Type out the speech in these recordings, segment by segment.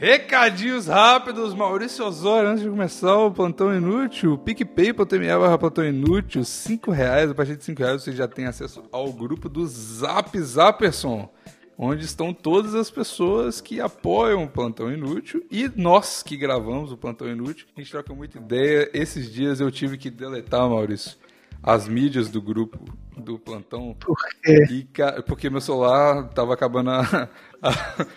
Recadinhos rápidos, Maurício Osório, antes de começar o Plantão Inútil, PicPay.me barra Plantão Inútil, 5 reais, a partir de 5 reais você já tem acesso ao grupo do Zap Zapperson, onde estão todas as pessoas que apoiam o Plantão Inútil e nós que gravamos o Plantão Inútil. A gente troca muita ideia. Esses dias eu tive que deletar, Maurício, as mídias do grupo do plantão. Por quê? E, porque meu celular tava acabando a,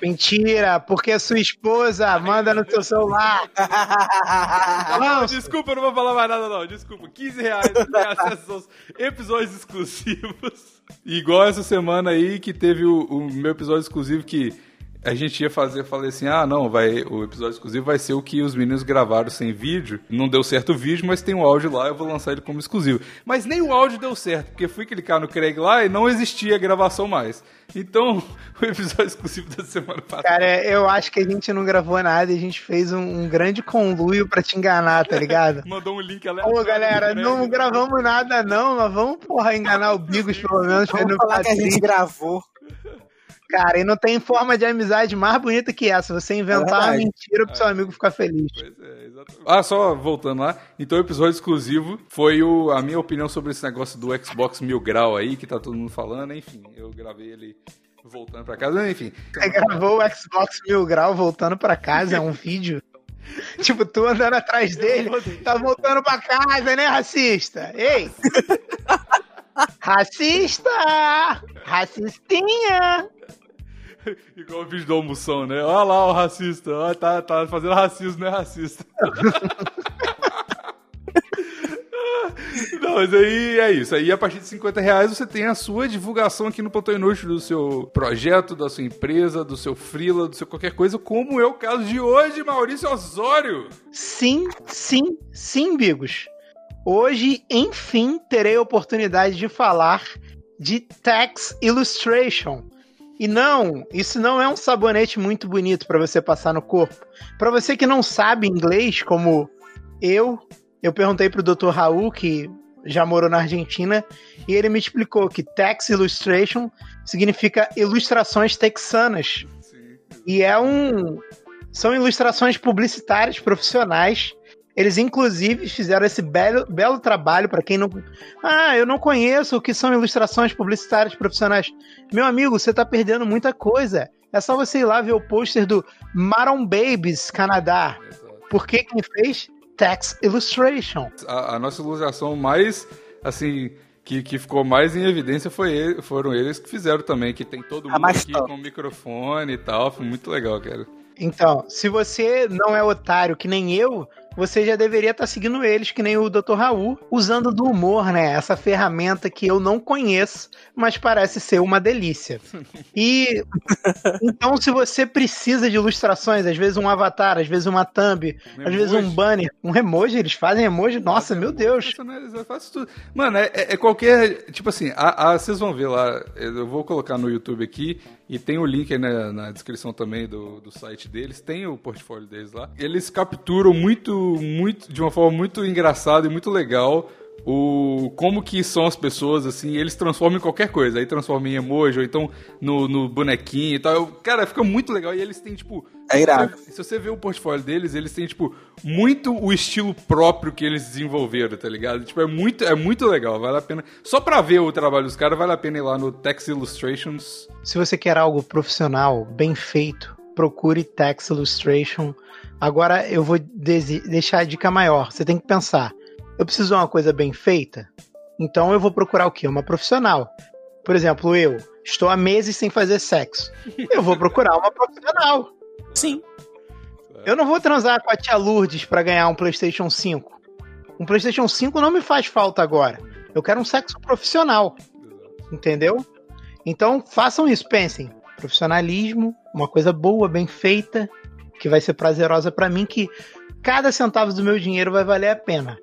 Mentira, porque a sua esposa manda no seu celular. não, desculpa, eu não vou falar mais nada, não. Desculpa, 15 reais tem acesso aos episódios exclusivos. Igual essa semana aí que teve o, o meu episódio exclusivo que a gente ia fazer, falei assim, ah, não, vai, o episódio exclusivo vai ser o que os meninos gravaram sem vídeo. Não deu certo o vídeo, mas tem um áudio lá, eu vou lançar ele como exclusivo. Mas nem o áudio deu certo, porque fui clicar no Craig lá e não existia gravação mais. Então, o episódio exclusivo da semana passada. Cara, eu acho que a gente não gravou nada e a gente fez um, um grande conluio para te enganar, tá ligado? Mandou um link aleatório. Ô, galera, não gravamos nada não, mas vamos, porra, enganar o Bigos pelo menos. Vamos falar que a gente gravou. Cara, e não tem forma de amizade mais bonita que essa. Você inventar é uma mentira pro seu amigo ficar feliz. Pois é, exatamente. Ah, só voltando lá. Então, o episódio exclusivo foi o, a minha opinião sobre esse negócio do Xbox Mil Grau aí, que tá todo mundo falando. Enfim, eu gravei ele voltando pra casa. Enfim. Você gravou o Xbox Mil Grau voltando pra casa? É um vídeo? tipo, tu andando atrás dele, tá voltando pra casa, né, racista? Ei! Racista! Racistinha! Igual o vídeo do almoção, né? Olha lá o racista. Olha, tá, tá fazendo racismo, não é racista. Não, mas aí é isso. Aí a partir de 50 reais você tem a sua divulgação aqui no Plantão Inútil do seu projeto, da sua empresa, do seu freela, do seu qualquer coisa, como é o caso de hoje, Maurício Osório. Sim, sim, sim, Bigos. Hoje, enfim, terei a oportunidade de falar de Tax Illustration, e não, isso não é um sabonete muito bonito para você passar no corpo. Para você que não sabe inglês, como eu, eu perguntei pro Dr. Raul, que já morou na Argentina, e ele me explicou que Tex Illustration significa ilustrações texanas. E é um são ilustrações publicitárias profissionais eles, inclusive, fizeram esse belo, belo trabalho para quem não. Ah, eu não conheço o que são ilustrações publicitárias profissionais. Meu amigo, você está perdendo muita coisa. É só você ir lá ver o pôster do Maron Babies Canadá. Porque quem fez? Text Illustration. A, a nossa ilustração mais, assim, que, que ficou mais em evidência foi ele, foram eles que fizeram também, que tem todo mundo aqui top. com microfone e tal. Foi muito legal, cara. Então, se você não é otário que nem eu, você já deveria estar tá seguindo eles, que nem o Dr. Raul, usando do humor, né? Essa ferramenta que eu não conheço, mas parece ser uma delícia. E então, se você precisa de ilustrações, às vezes um avatar, às vezes uma thumb, um às vezes um banner, um emoji, eles fazem emoji, nossa, meu Deus. Eu faço tudo. Mano, é, é qualquer. Tipo assim, a, a, vocês vão ver lá, eu vou colocar no YouTube aqui. E tem o link aí na, na descrição também do, do site deles, tem o portfólio deles lá. Eles capturam muito, muito, de uma forma muito engraçada e muito legal o como que são as pessoas, assim, eles transformam em qualquer coisa. Aí transformam em emoji, ou então no, no bonequinho e tal. Cara, fica muito legal. E eles têm, tipo. É irado. Se, se você ver o portfólio deles, eles têm, tipo, muito o estilo próprio que eles desenvolveram, tá ligado? Tipo, é muito, é muito legal, vale a pena. Só pra ver o trabalho dos caras, vale a pena ir lá no Tex Illustrations. Se você quer algo profissional, bem feito, procure Tex Illustration. Agora eu vou deixar a dica maior. Você tem que pensar eu preciso de uma coisa bem feita, então eu vou procurar o quê? Uma profissional. Por exemplo, eu estou há meses sem fazer sexo. Eu vou procurar uma profissional. Sim. Eu não vou transar com a tia Lourdes para ganhar um PlayStation 5. Um PlayStation 5 não me faz falta agora. Eu quero um sexo profissional. Entendeu? Então façam isso, pensem. Profissionalismo, uma coisa boa, bem feita, que vai ser prazerosa para mim, que cada centavo do meu dinheiro vai valer a pena.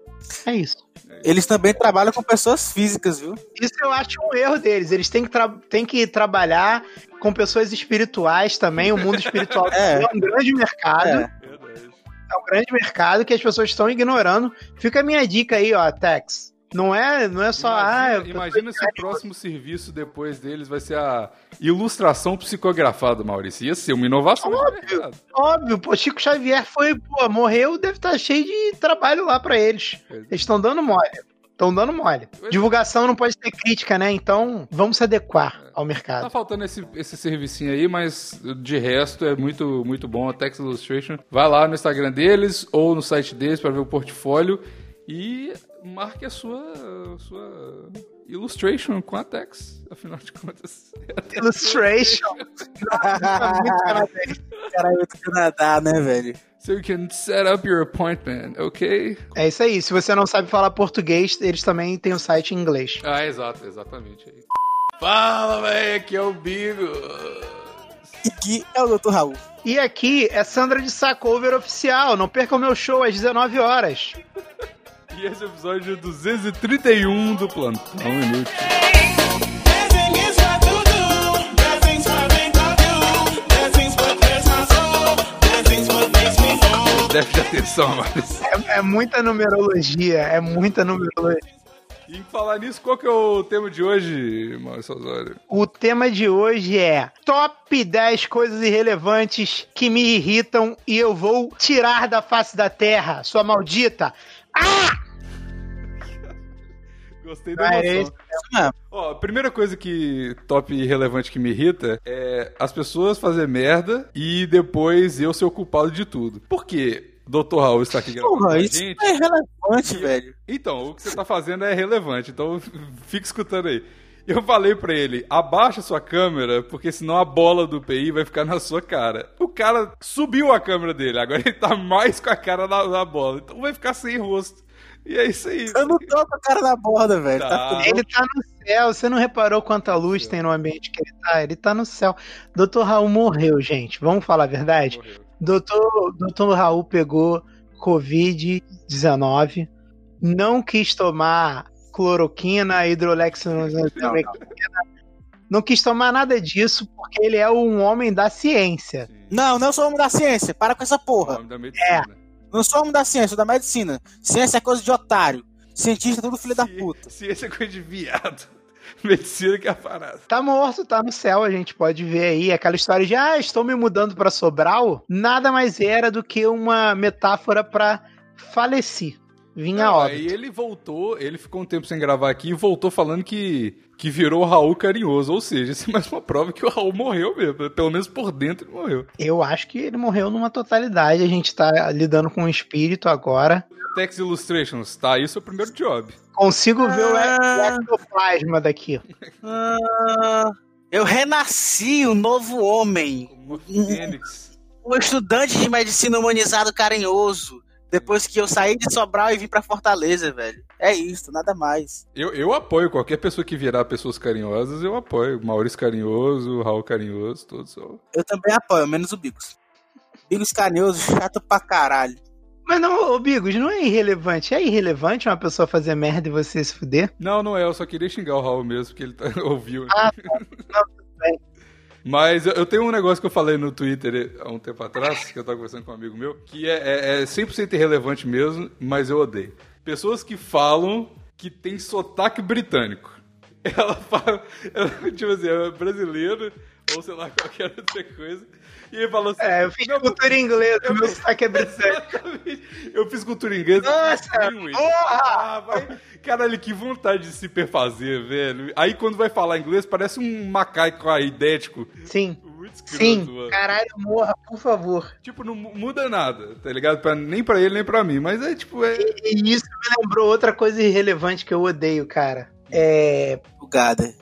É isso. Eles também trabalham com pessoas físicas, viu? Isso eu acho um erro deles. Eles têm que, têm que trabalhar com pessoas espirituais também. O mundo espiritual é, é um grande mercado. É. é um grande mercado que as pessoas estão ignorando. Fica a minha dica aí, ó, Tex. Não é, não é só. Imagina, ah, eu- imagina se o próximo serviço depois deles vai ser a ilustração psicografada, Maurício. Ia ser uma inovação. no mercado. Óbvio, pô, Chico Xavier foi, pô, morreu, deve estar cheio de trabalho lá pra eles. É. Eles estão dando mole. Estão dando mole. É. Divulgação não pode ter crítica, né? Então, vamos se adequar ao Tá mercado. faltando esse, esse servicinho aí, mas de resto é muito, muito bom. A Tex Illustration. Vai lá no Instagram deles ou no site deles para ver o portfólio e marque a sua, a sua illustration com a Tex. Afinal de contas. Illustration. Muito canadense. Cara, tô Canadá, né, velho? So you can set up your appointment, ok? é isso aí. Se você não sabe falar português, eles também têm o site em inglês. Ah, exato, exatamente. aí. Fala, velho, aqui é o Bigo. E que é o Dr. Raul. E aqui é Sandra de Sacover Oficial. Não perca o meu show às 19 horas. E esse é o episódio 231 do Plantão Inútil. Dancing is what to do. Dancing's what make I do. Dancing's what clears my soul. Dancing's what makes me whole. Déficit de atenção, mas. É, é muita numerologia. É muita numerologia. E em falar nisso, qual que é o tema de hoje, Maurício Osório? O tema de hoje é Top 10 coisas irrelevantes que me irritam e eu vou tirar da face da terra, sua maldita. Gostei da Ah, é emoção. isso. mesmo. Ó, a primeira coisa que top e relevante que me irrita é as pessoas fazer merda e depois eu ser o culpado de tudo. Por quê? Dr. Raul está aqui gravando Porra, isso gente. é relevante, velho. Então, o que você tá fazendo é relevante, então fica escutando aí. Eu falei pra ele, abaixa sua câmera, porque senão a bola do PI vai ficar na sua cara. O cara subiu a câmera dele, agora ele tá mais com a cara na, na bola, então vai ficar sem rosto. E é isso aí. Eu não tô com a cara na borda, velho. Tá. Tá Ele tá no céu. Você não reparou quanta luz tem no ambiente que ele tá? Ele tá no céu. Dr. Raul morreu, gente. Vamos falar a verdade? Morreu. Doutor, doutor Raul pegou Covid-19, não quis tomar cloroquina, hidrolexina, não quis tomar nada disso porque ele é um homem da ciência. Sim. Não, não sou homem da ciência. Para com essa O porra. nome da medicina. Não sou homem da ciência, sou da medicina. Ciência é coisa de otário. Cientista é tudo filho da puta. Ciência é coisa de viado. Medicina que é a parada. Tá morto, tá no céu, a gente pode ver aí aquela história de ah, estou me mudando para Sobral, nada mais era do que uma metáfora para falecer. Vinha Não, óbito. aí ele voltou, ele ficou um tempo sem gravar aqui e voltou falando que, que virou o Raul carinhoso. Ou seja, isso é mais uma prova que o Raul morreu mesmo. Pelo menos por dentro ele morreu. Eu acho que ele morreu numa totalidade. A gente tá lidando com o espírito agora. Tex Illustrations, tá? Isso é o primeiro job. Consigo ver o, Ah. o ectoplasma daqui. Ah, eu renasci um novo homem. Como Fênix. Um estudante de medicina humanizado carinhoso. Depois que eu saí de Sobral e vim pra Fortaleza, velho. É isso, nada mais. Eu, eu apoio qualquer pessoa que virar pessoas carinhosas, eu apoio. Maurício carinhoso, Raul carinhoso, todos são. Eu também apoio, menos o Bigos. Bigos carinhoso, chato pra caralho. Mas não, ô Bigos, não é irrelevante. É irrelevante uma pessoa fazer merda e você se fuder? Não, não é, eu só queria xingar o Raul mesmo, porque ele tá, ouviu. Ah, tá. Não, tudo bem. Mas eu, tenho um negócio que eu falei no Twitter há um tempo atrás, que eu tava conversando com um amigo meu, que é, é, é 100% irrelevante mesmo, mas eu odeio. Pessoas que falam que tem sotaque britânico. Ela fala, ela, tipo assim, é brasileiro, ou sei lá, qualquer outra coisa. E ele falou assim. É, eu fiz "Não, cultura em inglês, eu- o meu sotaque é britânico. Eu fiz cultura inglesa. Nossa, porra! Ah, vai. Caralho, que vontade de se perfazer, velho. Aí quando vai falar inglês, parece um macaco aidético. Sim, escroto, sim. mano. Caralho, morra, por favor. Tipo, não mu- muda nada, tá ligado? Pra, nem pra ele, nem pra mim. Mas é tipo, é. E isso me lembrou outra coisa irrelevante que eu odeio, cara. É. O Gader.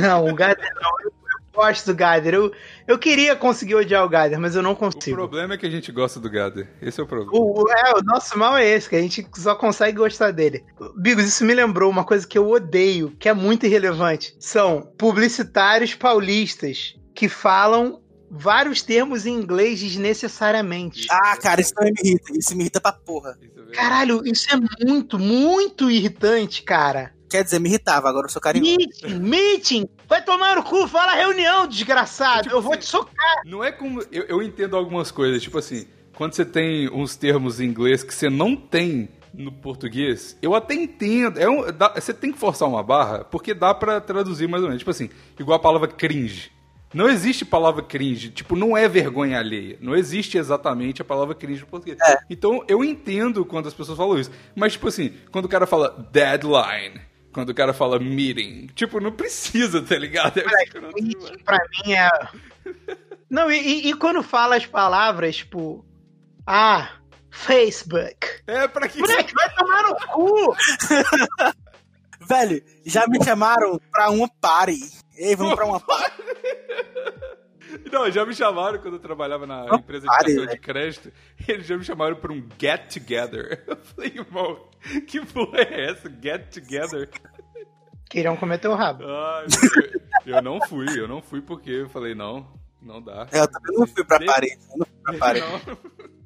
Não, o Gader não. Gosto do Gader. Eu, eu queria conseguir odiar o Gader, mas eu não O consigo. problema é que a gente gosta do Gader. Esse é o problema. O, o- é, o nosso mal é esse, que a gente só consegue gostar dele. Bigos, isso me lembrou uma coisa que eu odeio, que é muito irrelevante. São publicitários paulistas que falam vários termos em inglês desnecessariamente. Ah, cara, isso também me irrita. Isso me irrita pra porra. É. Caralho, isso é muito, muito irritante, cara. Quer dizer, me irritava, agora eu sou carinhoso. Meeting, meeting! Vai tomar no cu, fala reunião, desgraçado! Tipo eu vou assim, te socar! Não é como. Eu, eu entendo algumas coisas, tipo assim, quando você tem uns termos em inglês que você não tem no português, eu até entendo. É um, dá- você tem que forçar uma barra, porque dá pra traduzir mais ou menos. Tipo assim, igual a palavra cringe. Não existe palavra cringe, tipo, não é vergonha alheia. Não existe exatamente a palavra cringe no português. Então, eu entendo quando as pessoas falam isso. Mas, tipo assim, quando o cara fala deadline, quando o cara fala meeting, tipo, não precisa, tá ligado? É Tweet, pra mim é. Não, e, e- e quando fala as palavras, tipo. Ah, Facebook. É pra que Moleque, vai tomar no cu! Velho, já me chamaram pra uma party. Ei, vamos pra uma party. Não, já me chamaram quando eu trabalhava na Não empresa de cartão de velho. crédito. Eles já me chamaram pra um get together. Eu falei, irmão, que porra é essa? Get together? Queriam comer teu rabo. Ai, eu, eu não fui, eu não fui porque eu falei, não, não dá. É, Eu também não fui pra party. Eu não fui pra. Não.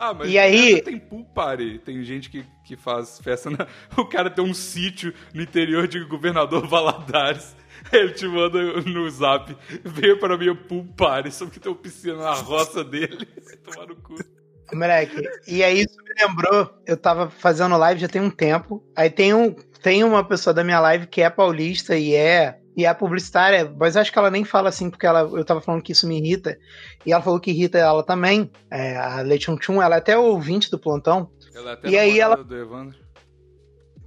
Ah, mas E aí- tem pool party. Tem gente que, que faz festa na... O cara tem um sítio no interior de Governador Valadares. Ele te manda no zap. Veio para minha pool party. Só que tem uma piscina na roça dele. Tomar no cu. Moleque, e aí isso me lembrou, eu tava fazendo live já tem um tempo. Aí tem, um, tem uma pessoa da minha live que é paulista e é e é publicitária, mas acho que ela nem fala assim, porque ela, eu tava falando que isso me irrita. E ela falou que irrita ela também. É, a Leite Tchum, ela é até ouvinte do plantão. Ela é até E aí namorada do Evandro.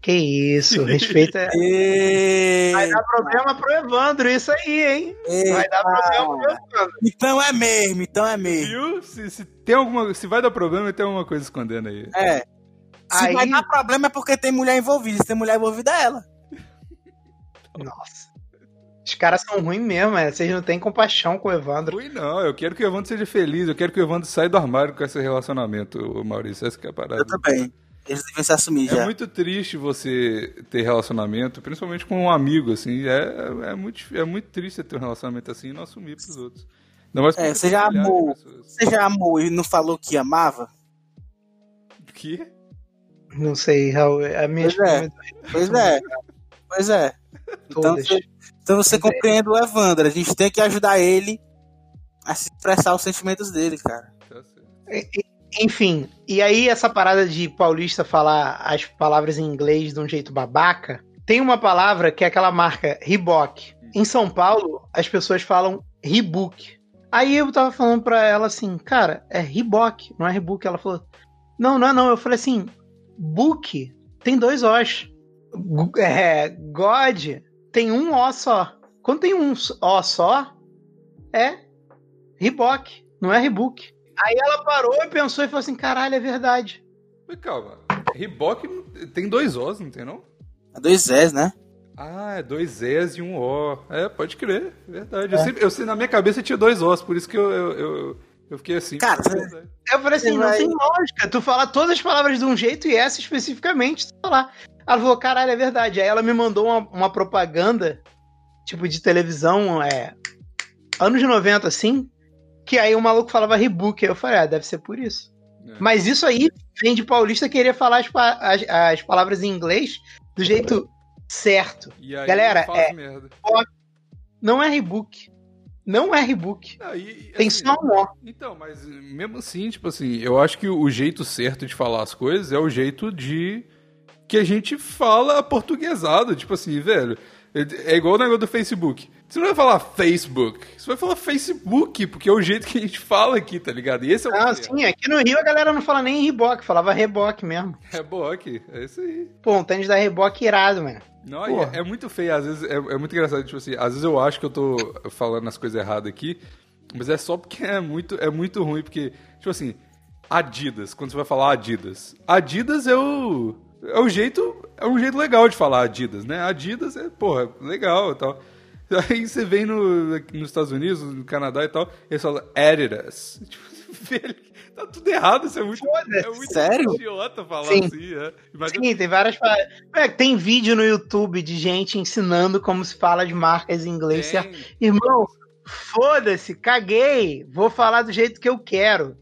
Que isso, respeita. é- Vai dar problema pro Evandro, isso aí, hein? ei, Vai dar problema pro Evandro. Então é mesmo, então é mesmo. Viu? Se, se tem alguma, se vai dar problema, tem alguma coisa escondendo aí. É. Se Aí- vai dar problema é porque tem mulher envolvida. Se tem mulher envolvida, é ela. Nossa. Os caras são ruins mesmo, é. vocês não têm compaixão com o Evandro. Ruim não, eu quero que o Evandro seja feliz, eu quero que o Evandro saia do armário com esse relacionamento, Maurício, essa que é a parada. Eu também. Eles deviam se assumir É já. muito triste você ter relacionamento, principalmente com um amigo, assim. É, é, muito, é muito triste você ter um relacionamento assim e não assumir pros outros. Ainda mais É, você já amou. Você já amou e não falou que amava? Que? Não sei, Raul. A minha Pois é. Pois é. Pois é. Então você, então você compreende o Evandro. A gente tem que ajudar ele a se expressar os sentimentos dele, cara. Tá certo. Enfim, e aí essa parada de paulista falar as palavras em inglês de um jeito babaca, tem uma palavra que é aquela marca Reebok. Em São Paulo, as pessoas falam Reebok. Aí eu tava falando pra ela assim, cara, é Reebok, não é Reebok. Ela falou, não, não é não. Eu falei assim, book tem dois Os. É, God tem um O só. Quando tem um O só, é Reebok, não é Reebok. Aí ela parou e pensou e falou assim: caralho, é verdade. Mas calma, Reebok tem dois Os, não tem não? É dois S, né? Ah, é dois Es e um O. É, pode crer, verdade. Eu, sempre, eu sei, na minha cabeça tinha dois Os, por isso que eu, eu, eu, eu fiquei assim. Cara, É. Eu falei assim: não vai- tem lógica. Tu falar todas as palavras de um jeito e essa especificamente, tu falar. Ela falou: caralho, é verdade. Aí ela me mandou uma, uma propaganda, tipo de televisão, é. Anos 90, assim. Que aí o maluco falava Rebook. Aí eu falei: ah, deve ser por isso. É. Mas isso aí vem de paulista querer falar as, as, as palavras em inglês do jeito certo. E aí Galera, é-. Não é Rebook. Não é Rebook. E- Tem assim, só um O. Então, mas mesmo assim, tipo assim, eu acho que o jeito certo de falar as coisas é o jeito de que a gente fala portuguesado, tipo assim, velho. É igual o negócio do Facebook. Você não vai falar Facebook, você vai falar Facebook, porque é o jeito que a gente fala aqui, tá ligado? E esse é o Ah, sim, aqui no Rio a galera não fala nem Reebok, falava Reboque mesmo. Reboque, é isso aí. Pô, um tênis da Reboque irado, mano. Não, é, é muito feio, às vezes é, é muito engraçado, tipo assim, às vezes eu acho que eu tô falando as coisas erradas aqui, mas é só porque é muito, é muito ruim, porque, tipo assim, Adidas, quando você vai falar Adidas, Adidas é o, é o jeito, é um jeito legal de falar Adidas, né? Adidas é, porra, legal e tal. Aí você vem no, nos Estados Unidos, no Canadá e tal, e eles falam Adidas. Tipo, velho, tá tudo errado, isso é muito, é muito Sério? idiota falar Sim. assim, é. Sim, tem várias. É, tem vídeo no YouTube de gente ensinando como se fala as marcas em inglês. tem-? Irmão, foda-se, caguei. Vou falar do jeito que eu quero.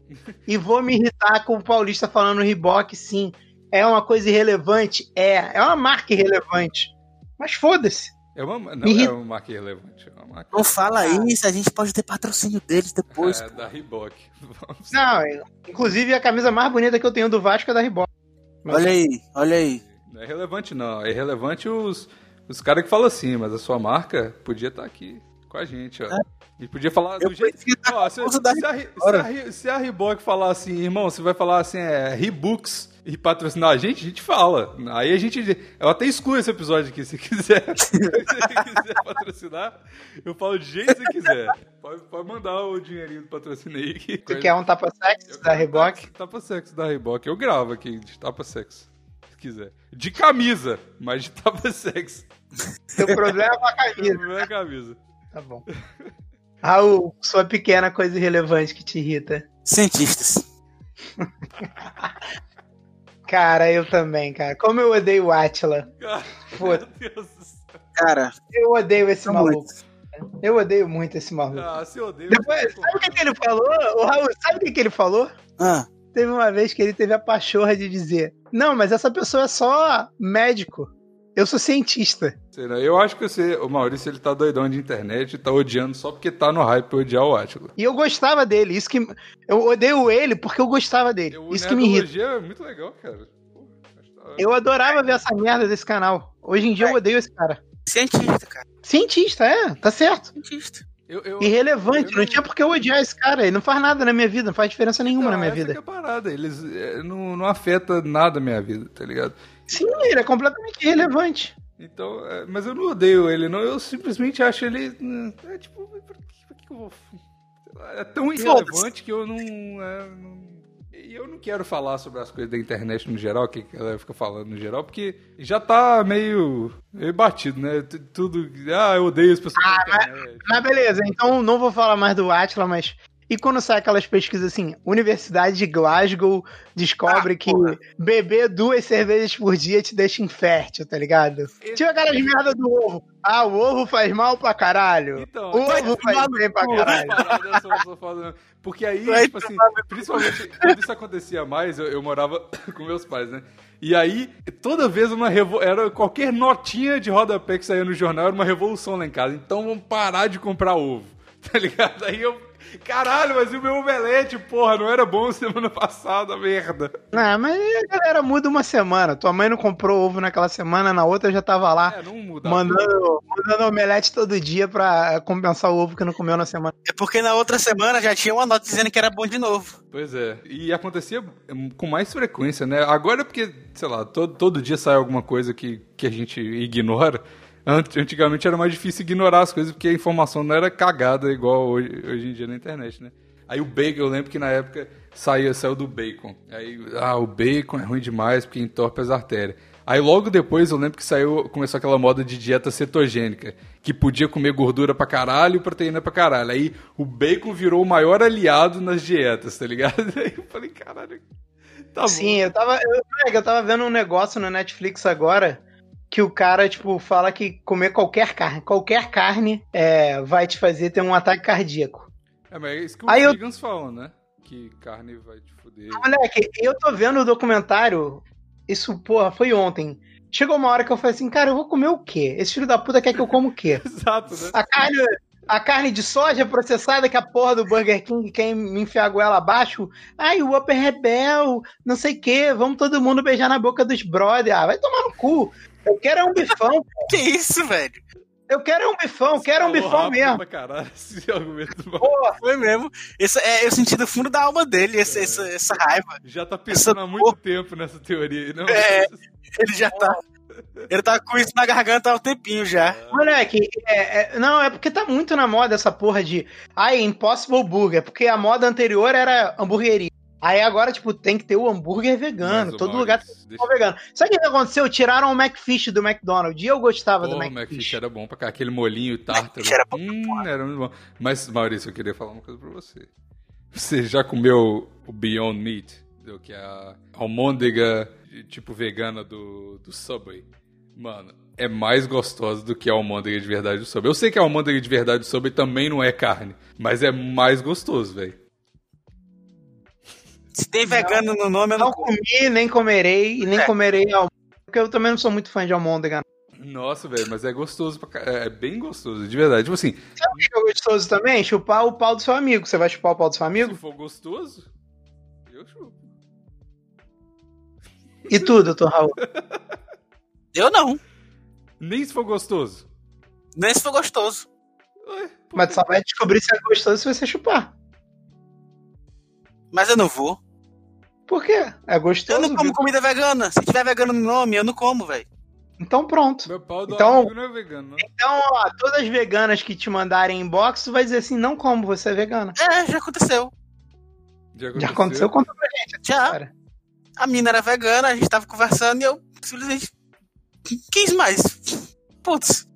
E vou me irritar com o paulista falando Reebok, sim. É uma coisa irrelevante? É. É uma marca irrelevante. Mas foda-se. É uma, não Me é uma marca irrelevante, é uma marca Não fala isso, a gente pode ter patrocínio deles depois. é, da Reebok. Vamos- Não, eu- inclusive a camisa mais bonita que eu tenho do Vasco é da Reebok. Mas- Olha aí, olha aí. Não é relevante, não. É relevante os, os caras que falam assim, mas a sua marca podia estar aqui com a gente, ó. E podia falar Eu do jeito. Ó, se, se a, se, a, se a Reebok falar assim, irmão, você vai falar assim, é Rebooks e patrocinar a gente, a gente fala. Aí a gente. Eu até excluo esse episódio aqui, se quiser. se você quiser patrocinar, eu falo do jeito que você quiser. Pode, pode mandar o dinheirinho do patrocínio aí. Que Você quer um tapa-sexo da Reebok? Tapa sexo da Reebok. Eu gravo aqui de tapa sexo. Se quiser. De camisa, mas de tapa sexo. Seu problema é com a camisa. Não é camisa. Tá bom. Raul, sua pequena coisa irrelevante que te irrita. Cientistas. Cara, eu também, cara. Como eu odeio o Atila. Cara, Foda. Meu Deus do céu. Cara, Eu odeio esse maluco. Eu odeio muito esse maluco. Ah, se odeia. Depois, sabe o que, que ele falou? O Raul, sabe o que, que ele falou? Ah, Teve uma vez que ele teve a pachorra de dizer: Não, mas essa pessoa é só médico. Eu sou cientista. Sei não, Eu acho que você, o Maurício, ele tá doidão de internet e tá odiando só porque tá no hype pra odiar o Atila. E eu gostava dele. Isso que. Eu odeio ele porque eu gostava dele. O Isso que me irrita. É muito legal, cara. Eu adorava ver essa merda desse canal. Hoje em dia eu odeio esse cara. cientista, cara. Cientista, é, tá certo. Cientista. Eu, eu, Irrelevante, eu não tinha por que eu odiar esse cara. Ele não faz nada na minha vida, não faz diferença nenhuma Não, na minha essa vida. que é a parada. Eles é, não, não afeta nada a minha vida, tá ligado? Sim, ele é completamente irrelevante. Então, é, mas eu não odeio ele, não. Eu simplesmente acho ele. hum, É tipo, por que, que eu vou. É tão irrelevante que eu não, é, não- E eu não quero falar sobre as coisas da internet no geral, que a galera fica falando no geral, porque já tá meio, meio batido, né? T- Tudo. Ah, eu odeio as pessoas da internet. Mas beleza, então não vou falar mais do Atila, mas. E quando sai aquelas pesquisas assim, Universidade de Glasgow descobre Ah, que porra. beber duas cervejas por dia te deixa infértil, tá ligado? Tinha aquelas merda do ovo. Ah, o ovo faz mal pra caralho. Então, o ovo tomar faz no bem pra caralho. Parada, eu só- só falo- Porque aí, Vai tipo assim, principalmente quando isso acontecia mais, eu, eu morava com meus pais, né? E aí, toda vez uma revo... era qualquer notinha de rodapé que saía no jornal era uma revolução lá em casa. Então vamos parar de comprar ovo, tá ligado? Aí eu, caralho, mas e o meu omelete, porra, não era bom semana passada, merda. Não, mas a galera muda uma semana. Tua mãe não comprou ovo naquela semana, na outra já tava lá. É, não muda. Mandando, mandando omelete todo dia pra compensar o ovo que não comeu na semana. É porque na outra semana já tinha uma nota dizendo que era bom de novo. Pois é. E acontecia com mais frequência, né? Agora é porque, sei lá, todo, todo dia sai alguma coisa que, que a gente ignora. Ant- Antigamente era mais difícil ignorar as coisas porque a informação não era cagada igual hoje, hoje em dia na internet, né? Aí o bacon, eu lembro que na época saía, saiu do bacon. Aí, ah, o bacon é ruim demais porque entorpe as artérias. Aí logo depois eu lembro que saiu, começou aquela moda de dieta cetogênica, que podia comer gordura pra caralho e proteína pra caralho. Aí o bacon virou o maior aliado nas dietas, tá ligado? Aí eu falei, caralho, tá bom. Sim, eu tava. Eu, eu tava vendo um negócio no Netflix agora que o cara, tipo, fala que comer qualquer carne, qualquer carne é, vai te fazer ter um ataque cardíaco. É, mas é isso que os Aí eu- falam, né? Que carne vai te fuder. Moleque, eu tô vendo o documentário. Isso, porra, foi ontem. Chegou uma hora que eu falei assim, cara, eu vou comer o quê? Esse filho da puta quer que eu coma o quê? Exato, né? A carne, a carne de soja processada que a porra do Burger King quer me enfiar a goela abaixo. Ai, o Upper Rebel, não sei o quê. Vamos todo mundo beijar na boca dos brother. Ah, vai tomar no cu. Eu quero é um bifão. Que isso, velho? Eu quero é um bifão. Eu quero um Falou bifão rápido mesmo. Pra caralho, esse argumento do Porra, Foi mesmo. Esse, é, eu senti do fundo da alma dele essa, essa, essa raiva. Já tá pensando Essa há muito tempo nessa teoria aí, não? É. Ele já tá. Ele tá com isso na garganta há um tempinho já. Moleque, é- é- não, é porque tá muito na moda essa porra de. Ai, Impossible Burger. Porque a moda anterior era hamburgueria. Aí agora, tipo, tem que ter o hambúrguer vegano. Mas, Todo lugar tem que ter deixa- o vegano. Sabe o que aconteceu? Tiraram o McFish do McDonald's. E eu gostava do Pô, o McFish. McFish era bom pra cá. Aquele molinho tártaro. McFish era bom hum, era muito bom. Mas, Maurício, eu queria falar uma coisa pra você. Você já comeu o Beyond Meat? do Que é a almôndega, tipo, vegana do, do Subway? Mano, é mais gostosa do que a almôndega de verdade do Subway. Eu sei que a almôndega de verdade do Subway também não é carne. Mas é mais gostoso, velho. Se tem vegano no nome, eu Não não comi, nem comerei, e nem É. comerei almôndega. Porque eu também não sou muito fã de almôndega. Nossa, velho, mas é gostoso pra É bem gostoso, de verdade. Tipo assim, Sabe o que é gostoso também? Chupar o pau do seu amigo. Você vai chupar o pau do seu amigo? se for gostoso, eu chupo. E tu, doutor Raul? Eu não. Nem se for gostoso. Nem se for gostoso. Ué, Mas só vai descobrir se é gostoso se você chupar. Mas eu não vou. Por quê? É gostoso. Eu não como viu? comida vegana. Se tiver vegano no nome, eu não como, velho. Então pronto. Meu pau do Então- não é vegano, não. Então, ó, todas as veganas que te mandarem inbox, tu vai dizer assim, não como, você é vegana. É, já aconteceu. Já aconteceu, conta pra gente. Já. Cara. A mina era vegana, a gente tava conversando e eu simplesmente quis mais. Putz.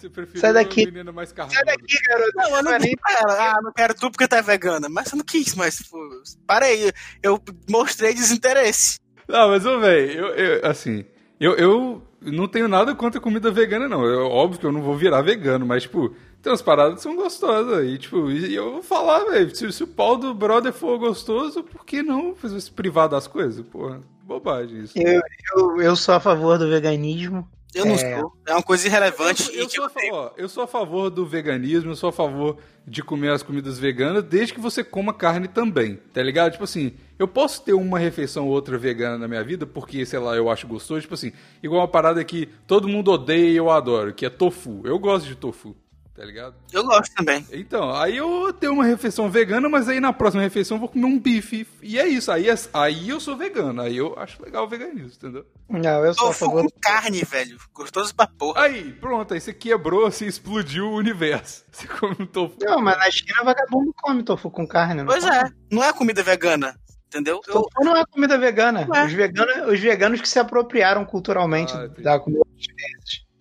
Você preferiu Sai daqui. um menino mais carnudo. Sai daqui, garoto. Não, eu não nem- pra ela, ah, não quero tu porque tu é vegana. Mas eu não quis, mas pô, parei. Eu mostrei desinteresse. Não, mas, ô, velho, eu, eu, assim, eu, eu não tenho nada contra comida vegana, não. Eu, óbvio que eu não vou virar vegano, mas, tipo, tem umas paradas que são gostosas. E, tipo, e eu vou falar, velho, se, se o pau do brother for gostoso, por que não fazer se privar das coisas? Porra, bobagem isso. Eu, eu, eu sou a favor do veganismo. Eu não É. sou. É uma coisa irrelevante. Eu, eu e que sou eu a, fa- ó, eu sou a favor do veganismo, eu sou a favor de comer as comidas veganas, desde que você coma carne também, tá ligado? Tipo assim, eu posso ter uma refeição ou outra vegana na minha vida, porque, sei lá, eu acho gostoso, tipo assim, igual uma parada que todo mundo odeia e eu adoro, que é tofu. Eu gosto de tofu, tá ligado? Eu gosto também. Então, aí eu tenho uma refeição vegana, mas aí na próxima refeição eu vou comer um bife. E é isso, aí, é- aí eu sou vegano, aí eu acho legal o veganismo, entendeu? Não, eu sou favor. com carne, velho. Gostoso pra porra. Aí, pronto, aí você quebrou, você explodiu o universo. Você come um tofu. Não, mas na China vagabundo come tofu com carne, não Pois come? é, não é comida vegana. Entendeu? Eu, Tofu não é comida vegana. É. Os, veganos, os veganos que se apropriaram culturalmente Ah, da comida chinesa.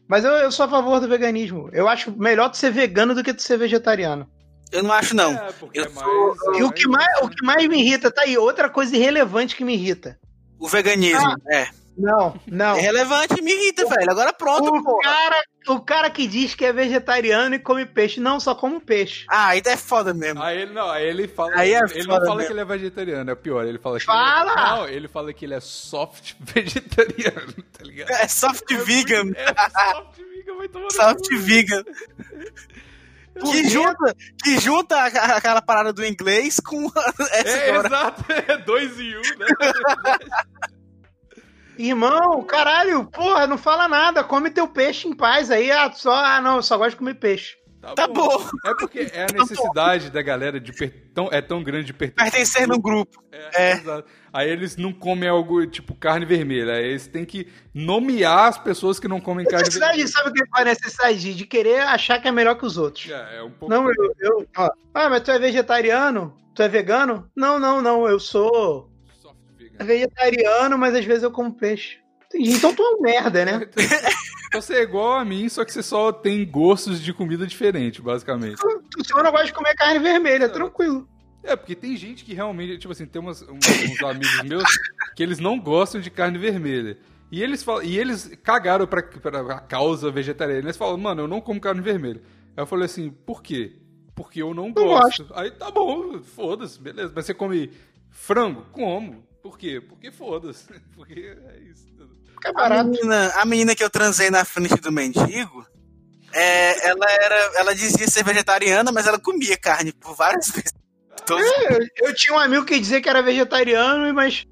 Mas eu, eu sou a favor do veganismo. Eu acho melhor tu ser vegano do que tu ser vegetariano. eu não acho, não. É, Eu é mais. sou- E o que, mais, o que mais me irrita, tá aí, outra coisa irrelevante que me irrita. O veganismo, Ah. é. Não, não. É relevante e me irrita, velho. Agora pronto, O porra. cara, o cara que diz que é vegetariano e come peixe. Não, só como peixe. Ah, aí é foda mesmo. Aí ele não, aí ele fala. Aí é ele não fala mesmo. que ele é vegetariano, é pior. Ele fala que Fala! Ele, não, ele fala que ele é soft vegetariano, tá ligado? É soft vegan. É, soft vegan, vai tomar no Soft vegan. Que junta, que junta aquela parada do inglês com essa É, agora. exato, é dois em um, né? Irmão, caralho, porra, não fala nada. Come teu peixe em paz aí. Ah, só, ah, não, eu só gosto de comer peixe. Tá bom. É porque é a necessidade da galera de per- tão, é tão grande de pertencer. Pertencer num grupo. É, É. exato. Aí eles não comem algo tipo carne vermelha. Aí eles têm que nomear as pessoas que não comem carne Necessidade, vermelha. sabe o que é a necessidade? De, querer achar que é melhor que os outros. É, é um pouco. Não, eu, eu. ó, ah, mas tu é vegetariano? Tu é vegano? Não, não, não. Eu sou. Vegetariano, mas às vezes eu como peixe. Entendi. Então tu é um merda, né? Então você é igual a mim, só que você só tem gostos de comida diferente, basicamente. Tu, só não gosta de comer carne vermelha, tranquilo. É, porque tem gente que realmente, tipo assim, tem umas, um- uns amigos meus que eles não gostam de carne vermelha. E eles, falam, e eles cagaram pra, pra a causa vegetariana. Eles falam, mano, eu não como carne vermelha. Aí eu falei assim, por quê? Porque eu não gosto. Aí tá bom, foda-se, beleza. Mas você come frango? Como. Por quê? Porque foda-se. Porque é isso. Fica A barato. menina, a menina que eu transei na frente do mendigo, é, ela era, ela dizia ser vegetariana, mas ela comia carne por várias vezes. Todos- Eu, eu tinha um amigo que dizia que era vegetariano, mas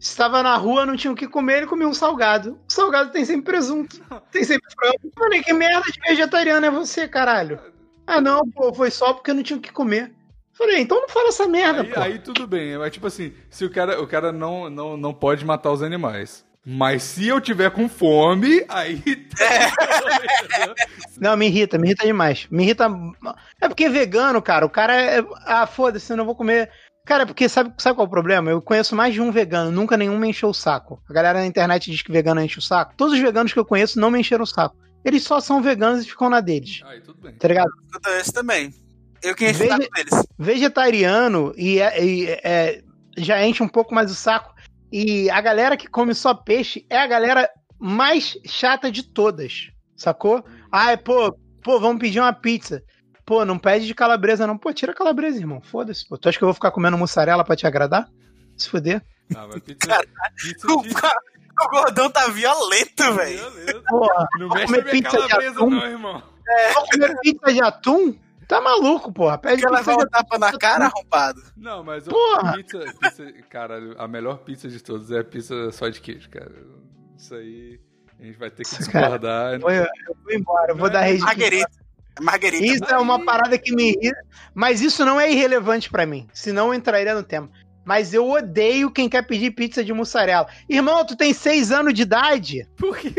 estava na rua, não tinha o que comer, ele comia um salgado. O salgado tem sempre presunto, tem sempre frango. Eu Falei, que merda de vegetariano é você, caralho? Ah, não, pô, foi só porque eu não tinha o que comer. Falei, então não fala essa merda, Aí, pô. aí tudo bem, mas tipo assim, se o cara, o cara não, não, não pode matar os animais. Mas se eu tiver com fome, aí. Não, me irrita, me irrita demais. Me irrita. É porque vegano, cara, o cara é. Ah, foda-se, eu não vou comer. Cara, é porque sabe, sabe qual é o problema? Eu conheço mais de um vegano, nunca nenhum me encheu o saco. A galera na internet diz que vegano enche o saco. Todos os veganos que eu conheço não me encheram o saco. Eles só são veganos e ficam na deles. aí tudo bem. Tá ligado? Eu esse também. Eu que encho o Veja- saco deles. Vegetariano e, é- e é- já enche um pouco mais o saco. E a galera que come só peixe é a galera mais chata de todas. Sacou? Ai, pô, pô, vamos pedir uma pizza. Pô, não pede de calabresa, não. Pô, tira a calabresa, irmão. Foda-se, pô. Tu acha que eu vou ficar comendo mussarela pra te agradar? Se fuder. Ah, mas pizza, Cara, pizza O, o gordão tá violento, velho. Não vou mexe comer pizza de calabresa, atum. não, irmão. vou comer pizza de atum? Tá maluco, porra. Pede Quer pizza levar um tapa na cara, arrombado? Não, mas o Porra! pizza, pizza. Cara, a melhor pizza de todas é a pizza só de queijo, cara. Isso aí. A gente vai ter que Isso, cara. discordar. Eu vou, eu vou embora, eu vou dar rede. Marguerita. Marguerita. Isso é uma parada que me irrita, mas isso não é irrelevante pra mim, senão eu entraria no tema. Mas eu odeio quem quer pedir pizza de mussarela. Irmão, tu tem seis anos de idade? Por quê?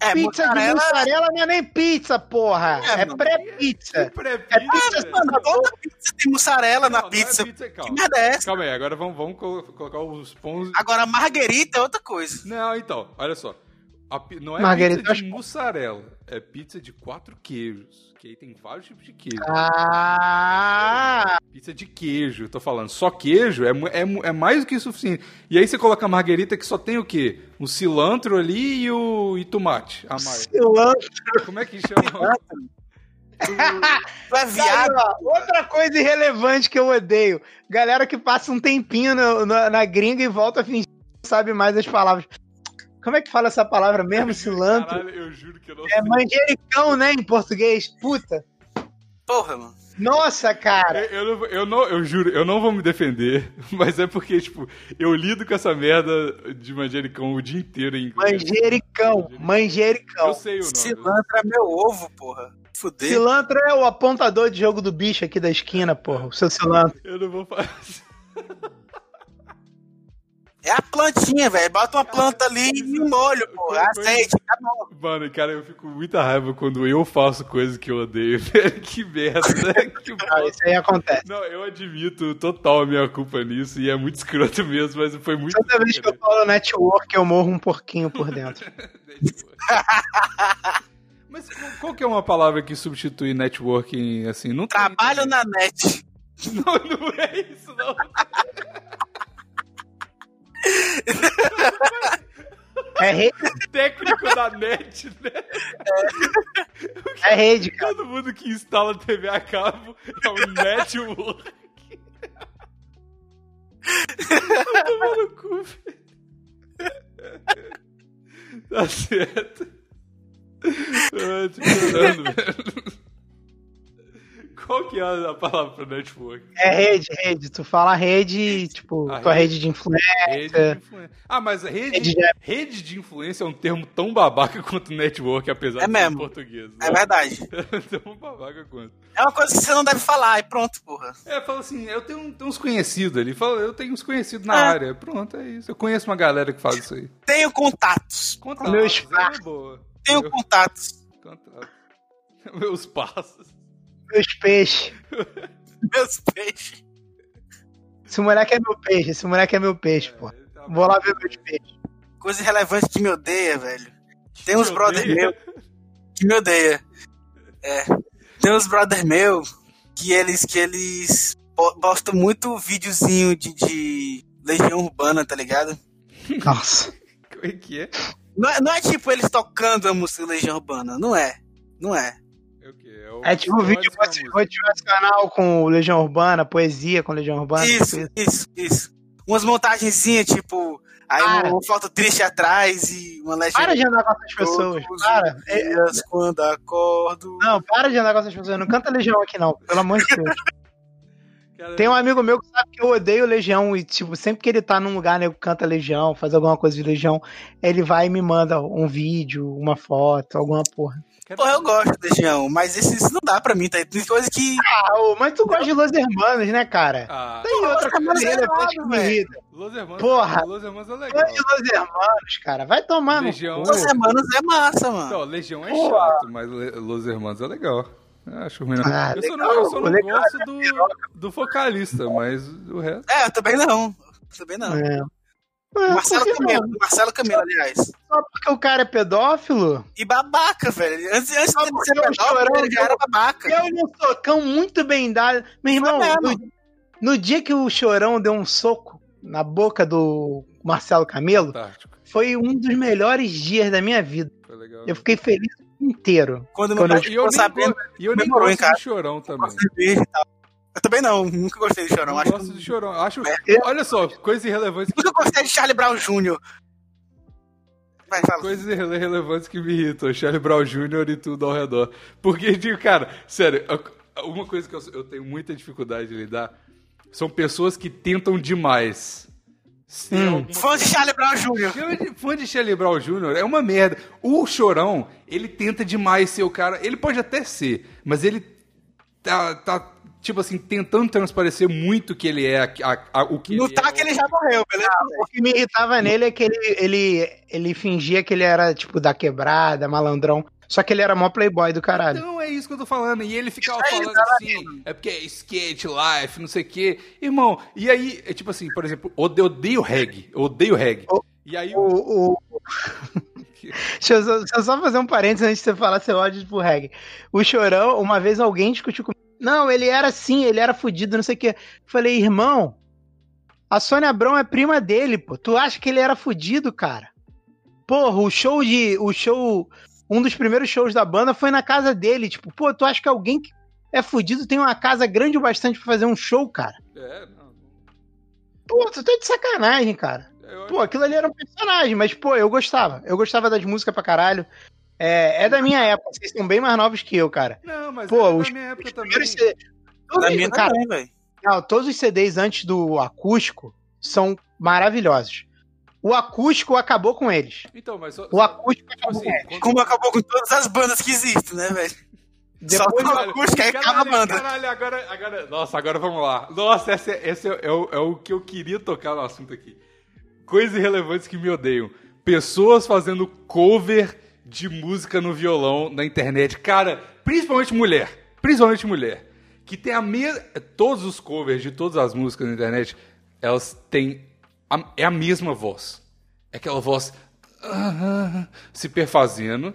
É, pizza de mussarela- mussarela não é nem pizza, porra. É, É, pré-pizza. Pré-pizza. É pizza. Mano, toda pizza tem mussarela Não, na não é pizza. pizza, Que calma. merda é essa? Calma aí, agora vamos, vamos colo- colocar os pães. Agora, marguerita é outra coisa. Não, então, olha só. A não é Margarita, pizza de acho- mussarela, é pizza de quatro queijos. Que aí tem vários tipos de queijo. Ah, Pizza de queijo, tô falando. Só queijo é, é, é mais do que suficiente. E aí você coloca a margarita que só tem o quê? O cilantro ali e o e tomate. A mar... cilantro. Como é que chama? É Tá outra coisa irrelevante que eu odeio. Galera que passa um tempinho no- na, na gringa e volta a fingir que não sabe mais as palavras. Como é que fala essa palavra mesmo? Cilantro? Caralho, eu juro que eu não É sei. manjericão, né, em português? Puta. Porra, mano. Nossa, cara. Eu, eu não, eu não, eu juro, eu não vou me defender, mas é porque, tipo, eu lido com essa merda de manjericão o dia inteiro em inglês. Manjericão. Manjericão. Eu sei o nome. Cilantro é meu ovo, porra. Fudeu. Cilantro é o apontador de jogo do bicho aqui da esquina, porra. O seu cilantro. Eu não vou fazer. É a plantinha, velho. Bota uma planta ali e molho, porra. Foi- Azeite, acabou. Mano, cara, eu fico com muita raiva quando eu faço coisas que eu odeio, velho. Que merda, né? Que bosta. isso aí acontece. Não, eu admito total a minha culpa nisso, e é muito escroto mesmo, mas foi muito. Toda vez que eu falo network, eu morro um porquinho por dentro. Mas qual- que é uma palavra que substitui networking, assim? Não tem Trabalho também. na net. Não, não é isso, não. É rede, Técnico da net, né? é rede, cara. Todo mundo que instala TV a cabo é um network. Vai tomar no cu, velho. Tá certo. Tô chorando, velho. Qual que é a palavra pra network? É rede, rede. Tu fala rede, tipo, A tua rede. rede de influência. Rede de influência. Ah, mas rede, Rede de- rede de influência é um termo tão babaca quanto network, apesar É de ser em mesmo. português. É verdade. tão babaca quanto. É uma coisa que você não deve falar e pronto, porra. É, fala assim, eu tenho, tenho uns conhecidos ali. Fala, eu tenho uns conhecidos na É. área. Pronto, é isso. Eu conheço uma galera que faz isso aí. Tenho contatos. Contatos, Meu é boa. Tenho Meu contatos. contato. Meus passos. Meus peixes. Meus peixes. Esse moleque é meu peixe, esse moleque é meu peixe, pô. Tá Vou lá ver meus peixes. Coisa irrelevante que me odeia, velho. Tem uns Me brother odeia? meu que me odeia. É. Tem uns brother meu que eles que eles po- postam muito videozinho de, de Legião Urbana, tá ligado? Nossa. Como é que é? Não é, não é tipo eles tocando a música Legião Urbana, não é. Não é. É o quê? É, o É tipo um vídeo Histórias com a música. motivacional com Legião Urbana, poesia com Legião Urbana. Isso, tipo isso, isso. Umas montagenzinhas, tipo, aí Para. uma foto triste atrás e uma legenda. Para de andar com essas pessoas. Para. É- dias quando acordo. Não, para de andar com essas pessoas. Não canta Legião aqui, não. Pelo amor de Deus. Tem um amigo meu que sabe que eu odeio Legião e, tipo, sempre que ele tá num lugar, né, canta Legião, faz alguma coisa de Legião, ele vai e me manda um vídeo, uma foto, alguma porra. Cara, Porra, eu gosto de Legião, mas esses não dá pra mim, tá? Tem coisa que. Ah, ô, mas tu gosta de Los Hermanos, né, cara? Ah, Tem outra é relevante que me irrita. Los Hermanos, Porra. Los Hermanos é legal. de Los Hermanos, cara. Vai tomar Legião. no cu. Os Hermanos é massa, mano. Então, Legião é Porra. chato, mas Los Hermanos é legal. Eu acho ruim, não. Ah, eu, só não, eu só não legal, gosto do, do vocalista, mas o resto. É, eu também não. Também não. É. É, Marcelo Camelo? Marcelo Camelo, aliás. Só porque o cara é pedófilo? E babaca, velho. Antes, antes porque ser é um pedófilo, ele já era babaca. Deu um socão muito bem dado. Meu irmão, mesmo. no, no dia que o Chorão deu um soco na boca do Marcelo Camelo, Fantástico. foi um dos melhores dias da minha vida. Foi legal. Eu fiquei feliz inteiro. Quando Quando E eu ficou nem, sabendo, e eu nem gosto de chorão também. Eu também não, nunca gostei de chorão. Não Acho gosto de chorão. Acho, É. olha só, coisa irrelevante. Nunca gostei de Charlie Brown Jr. Vai. Coisas irrele- relevantes que me irritam. Charlie Brown Jr. e tudo ao redor. Porque, digo, cara, sério, uma coisa que eu, eu tenho muita dificuldade de lidar são pessoas que tentam demais. Ser Hum. Fã de Charlie Brown Jr. Fã de- Fã de Charlie Brown Jr. é uma merda. O Chorão, ele tenta demais ser o cara. Ele pode até ser, mas ele tá, tá tipo assim, tentando transparecer muito que ele é a- a- a- o que No ele é. taque ele já morreu, beleza? O que me irritava nele é que ele, ele, ele fingia que ele era, tipo, da quebrada, malandrão. Só que ele era mó playboy do caralho. Não, é isso que eu tô falando. E ele ficava falando assim, é porque é skate, life, não sei o quê. Irmão, e aí, é tipo assim, por exemplo, eu odeio reggae. Odeio reggae. O- E aí, O, o- Deixa eu, só, deixa eu só fazer um parênteses antes de você falar seu ódio pro reggae. O Chorão, uma vez alguém discutiu comigo. Não, ele era assim, ele era fudido, não sei o quê. Falei, irmão, a Sônia Abrão é prima dele, pô. Tu acha que ele era fudido, cara? Porra, o show de. O show. Um dos primeiros shows da banda foi na casa dele. Tipo, pô, tu acha que alguém que é fudido tem uma casa grande o bastante pra fazer um show, cara? é, não. Pô, tu tá de sacanagem, cara. Pô, aquilo ali era um personagem, mas, pô, eu gostava. Eu gostava das músicas pra caralho. É, é da minha época, vocês são bem mais novos que eu, cara. não, mas Pô, é os- da minha época também. Primeiro CD. Todos, Na minha cara, também, velho. não, todos os CDs antes do acústico são maravilhosos. O acústico acabou com eles. Então, mas só, O só- acústico tipo acabou assim, com eles. Como acabou com todas as bandas que existem, né, velho? Só Depois, com o Caralho, acústico, aí acaba a caralho, banda. Caralho, agora, agora. Nossa, agora vamos lá. Nossa, esse, é- esse é, é o, é o que eu queria tocar no assunto aqui. Coisas irrelevantes que me odeiam. Pessoas fazendo cover de música no violão na internet. Cara, principalmente mulher. Principalmente mulher. Que tem a mesma. Todos os covers de todas as músicas na internet, elas têm. a- é a mesma voz. É aquela voz. ah, se perfazendo.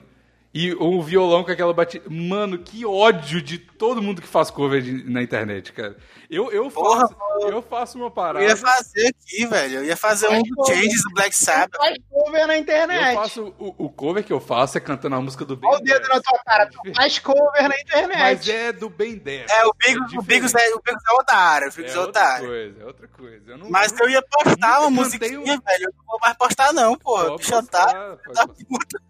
E o violão com aquela batida. Mano, que ódio de todo mundo que faz cover de- na internet, cara. Eu, eu, Porra, faço, eu faço uma Eu parada. ia fazer aqui, velho. Eu ia fazer um do Changes do Black Sabbath. faz cover na Eu internet. faço. O, o cover que eu faço é cantando a música do Ben Olha o dedo 10. na tua cara. Tu faz cover na internet. Mas é do Ben 10. É, o Bigos, o Bigos é, o Bigos é outra área. O Bigos é, é outra outra área. coisa, é outra coisa. Eu não, Mas eu ia postar uma musiquinha, um- velho. Eu não vou mais postar, não, pode Bicho postar, pode postar. puta.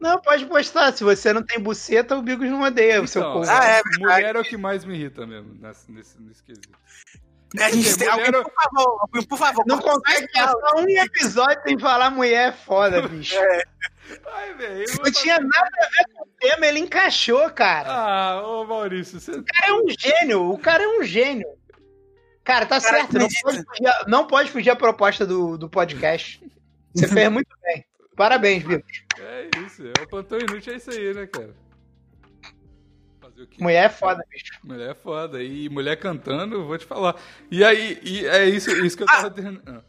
Não, pode postar. Se você não tem buceta, o Bigos não odeia o seu Então, cover. Ah, é mulher é o que mais me irrita mesmo nesse, nesse, nesse quesito. A gente tem, Mulher- alguém, por favor, alguém, por favor. Não consegue passar um episódio sem falar mulher é foda, bicho. Ai, velho. eu Não vou tinha nada a ver com o tema, ele encaixou, cara. Ah, ô Maurício, você. O cara é um gênio, o cara é um gênio. Cara, tá Cara, certo, não pode, fugir, não pode fugir a proposta do, do podcast. Você fez muito bem. Parabéns, Vitor. É isso, é o plantão inútil, é isso aí, né, cara? Fazer o quê? Mulher é foda, bicho. Mulher é foda. E mulher cantando, eu vou te falar. E aí, e é isso, isso que eu tava tendo. Ah,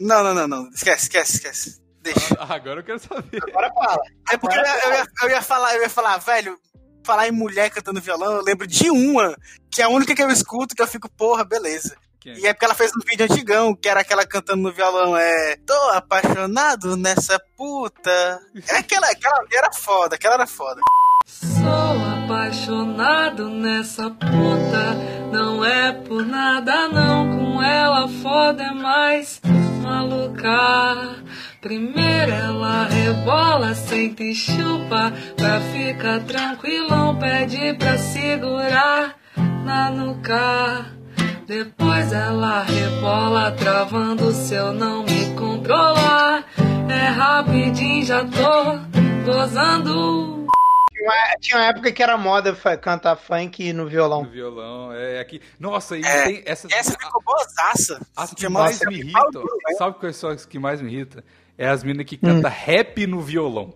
Não, não, não, não. Esquece, esquece, esquece. Deixa. Ah, agora eu quero saber. Agora fala. É porque eu ia, eu ia- eu ia falar, eu ia falar, velho, falar em mulher cantando violão, eu lembro de uma, que é a única que eu escuto, que eu fico, porra, beleza. Quem? E é porque ela fez um vídeo antigão, que era aquela cantando no violão, é. Tô apaixonado nessa puta. É aquela, aquela ali era foda, aquela era foda. Sou apaixonado nessa puta. Não é por nada, não. Com ela foda é mais maluca. Primeiro ela rebola, senta e chupa. Pra ficar tranquilão, pede pra segurar na nuca. Depois ela rebola, travando se eu não me controlar. É rapidinho, já tô gozando. Tinha uma, tinha uma época que era moda cantar funk no No violão. violão, é aqui. Nossa, e É, tem essas. Essa ficou boazaça. As que mais me irritam. Sabe quais são as que mais me irritam? É as minas que cantam rap no violão.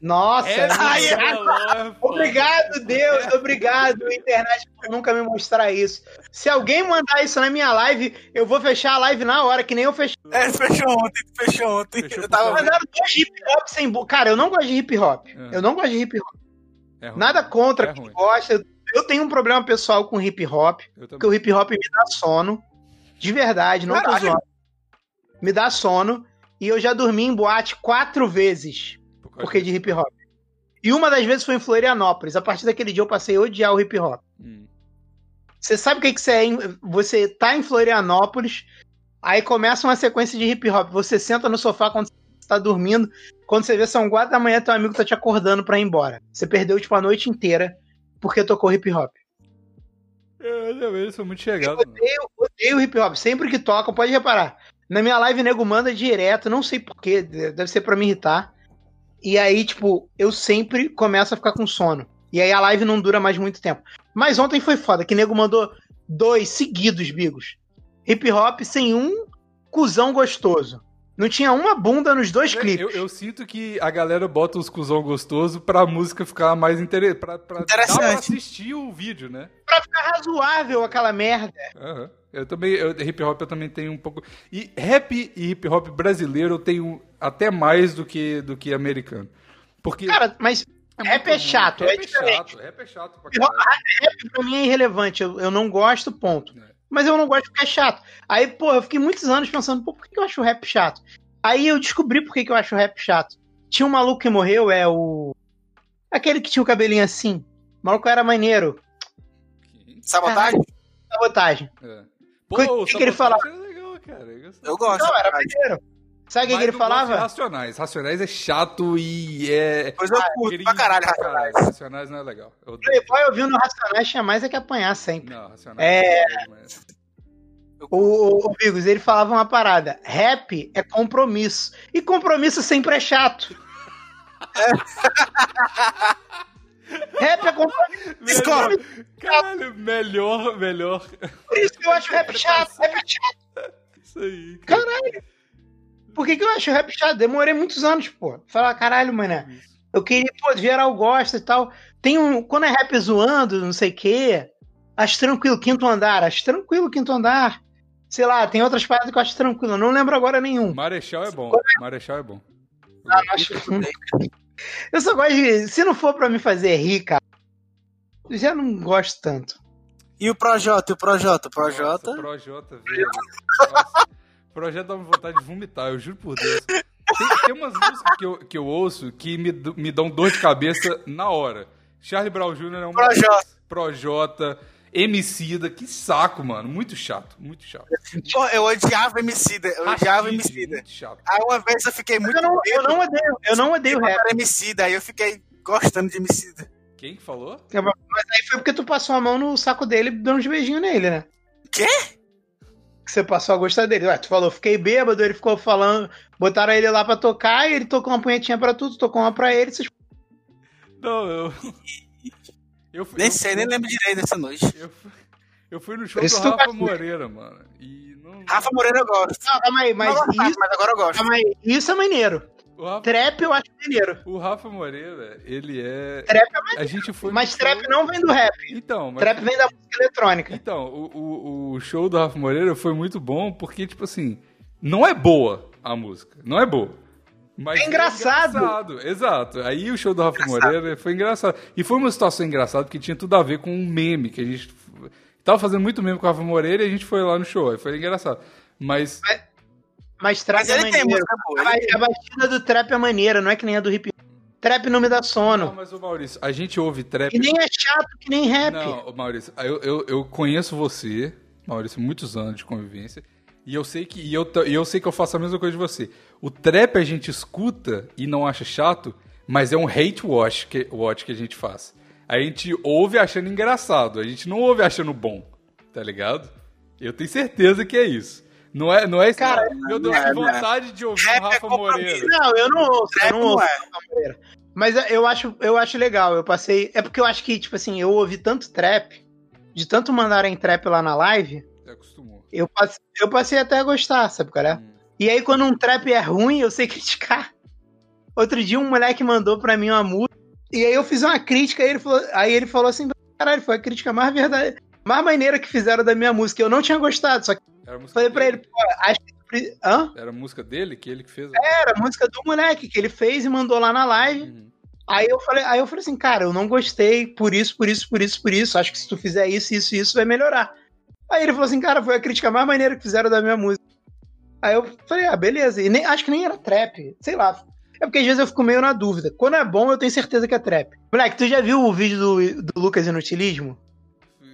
Nossa, no ai, é. Obrigado, Deus, obrigado, internet, por nunca me mostrar isso. Se alguém mandar isso na minha live, eu vou fechar a live na hora, que nem eu fechei. É, fechou ontem, fechou ontem. Fechou eu tava Mandaram dois hip hop sem. Cara, eu não gosto de hip hop. É. Eu não gosto de hip hop. É. Nada contra É quem ruim. gosta. Eu tenho um problema pessoal com hip hop, porque o hip hop me dá sono. De verdade, não tô zoando. Me dá sono. E eu já dormi em boate quatro vezes Porque de hip hop. E uma das vezes foi em Florianópolis. A partir daquele dia eu passei a odiar o hip hop. Hum. Você sabe o que, que você é? em- Você tá em Florianópolis, aí começa uma sequência de hip hop. Você senta no sofá quando você tá dormindo. Quando você vê são quatro da manhã, teu amigo tá te acordando pra ir embora. Você perdeu, tipo, a noite inteira porque tocou hip hop. Eu também sou muito chegado. Eu odeio, odeio hip hop. Sempre que toca, pode reparar. Na minha live, nego manda direto, não sei porquê, deve ser pra me irritar. E aí, tipo, eu sempre começo a ficar com sono. E aí a live não dura mais muito tempo. Mas ontem foi foda, que nego mandou dois seguidos, Bigos. Hip hop sem um cuzão gostoso. Não tinha uma bunda nos dois clipes. Eu, eu sinto que a galera bota os cuzão gostoso pra música ficar mais interessante. Pra, pra, Interessante. pra assistir o vídeo, né? Pra ficar razoável aquela merda. Aham. Eu também, eu, hip hop eu também tenho um pouco. E rap e hip hop brasileiro eu tenho até mais do que, do que americano. Porque. Cara, mas é rap muito é ruim. chato, Rap é é diferente. chato, rap é chato pra caralho. Rap pra mim é irrelevante. Eu, eu não gosto, ponto. É. Mas eu não gosto porque é chato. Aí, pô, eu fiquei muitos anos pensando, pô, por que eu acho o rap chato? Aí eu descobri por que que eu acho o rap chato. Tinha um maluco que morreu, é o. Aquele que tinha o cabelinho assim. O maluco era maneiro. Sabotagem? Sabotagem. É. O que- o que que ele Sabotagem é legal, cara. Eu gosto. Eu gosto. Não, era maneiro. Sabe o que, que ele falava? Racionais. Racionais é chato e é. Pois eu curto cringe pra caralho, Racionais. Racionais não é legal. Eu. Playboy ouvindo Racionais tinha mais é que apanhar sempre. Não, Racionais É. gosto, mas- O, o, o Bigos, ele falava uma parada. Rap é compromisso. E compromisso sempre é chato. Rap é. Discordo. Caralho, melhor, melhor. Por isso que eu acho rap chato. Rap é chato. Isso aí. Caralho. Por que, que eu acho rap chato? Demorei muitos anos, pô. Falar, caralho, mané. Eu queria, pô, geral gosta e tal. Tem um. Quando é rap zoando, não sei o quê. Acho tranquilo, quinto andar. Acho tranquilo, quinto andar. Sei lá, tem outras paradas que eu acho tranquilo. Não lembro agora nenhum. Marechal é bom. Marechal é bom. Ah, não acho... Eu só gosto de. Se não for pra me fazer rir, cara. eu Já não gosto tanto. E o Projota? E o Projota? O Projota? Nossa, Projota, velho. Nossa, Projota dá uma vontade de vomitar, eu juro por Deus. Tem, tem umas músicas que eu, que eu ouço que me, me dão dor de cabeça na hora. Charlie Brown Jr. é um Projota. Projota, Emicida, que saco, mano. Muito chato, muito chato. Pô, eu odiava Emicida. Eu odiava Rashid, Emicida. Muito chato. Aí uma vez eu fiquei muito Eu não, eu não odeio, eu não odeio eu rap. era Emicida, aí eu fiquei gostando de Emicida. Quem que falou? Mas aí foi porque tu passou a mão no saco dele e deu uns beijinhos nele, né? Quê? Que você passou a gostar dele. Ué, tu falou, fiquei bêbado, ele ficou falando. Botaram ele lá pra tocar e ele tocou uma punhetinha pra tudo, tocou uma pra ele. Vocês... Não, eu. Eu fui, Nem eu sei, fui- nem lembro direito dessa noite. Eu fui, eu fui no show isso do Rafa. Moreira, mano. E não. Rafa Moreira eu gosto. Não, calma aí, mas gostava, isso, mas agora eu gosto. calma aí, isso é maneiro. Rafa, Trap eu acho maneiro. o Rafa Moreira, ele é. Trap é maneiro. A gente foi. Mas show- trap não vem do rap. Então, mas. Trap vem da música eletrônica. Então, o, o, o show do Rafa Moreira foi muito bom porque, tipo assim, não é boa a música. Não é boa. Mas É engraçado. engraçado, Exato. Aí o show do Rafa Moreira foi engraçado. E foi uma situação engraçada porque tinha tudo a ver com um meme que a gente. Tava fazendo muito meme com o Rafa Moreira e a gente foi lá no show. Aí foi engraçado. Mas. Mas trap Mas é maneiro. música. A, batida do trap é maneira, não é que nem a do hip hop. Trap não me dá Não, sono. mas, ô Maurício, a gente ouve trap. E nem é chato que nem rap. Não, Maurício, eu, eu, eu conheço você, Maurício, muitos anos de convivência, e eu sei que e eu, e eu sei que eu faço a mesma coisa de você. O trap a gente escuta e não acha chato, mas é um hate watch que, watch que a gente faz. A gente ouve achando engraçado, a gente não ouve achando bom, tá ligado? Eu tenho certeza que é isso. Não é, não é esse, Cara, meu Deus, não é, que não é. vontade de ouvir o é Rafa compromisso. Moreira. Não, eu não ouço, eu não não ouço. é. Rafa Moreira. Mas eu acho, eu acho legal, eu passei. É porque eu acho que, tipo assim, eu ouvi tanto trap, de tanto mandarem trap lá na live, Você acostumou. Eu passei, eu passei até a gostar, sabe qual é? Hum. E aí, quando um trap é ruim, eu sei criticar. Outro dia, um moleque mandou pra mim uma música, e aí eu fiz uma crítica, aí ele falou, aí ele falou assim: caralho, foi a crítica mais verdade, mais maneira que fizeram da minha música. Eu não tinha gostado, só que falei pra dele? ele, pô, acho que. Hã? Era a música dele, que ele que fez? Era a música do moleque que ele fez e mandou lá na live. Uhum. Aí eu falei, aí eu falei assim, cara, eu não gostei por isso, por isso, por isso, por isso. Acho que se tu fizer isso, isso, isso, vai melhorar. Aí ele falou assim, cara, foi a crítica mais maneira que fizeram da minha música. Aí eu falei, ah, beleza. E nem, acho que nem era trap, sei lá. É porque às vezes eu fico meio na dúvida. Quando é bom, eu tenho certeza que é trap. Moleque, tu já viu o vídeo do, do Lucas Inutilismo?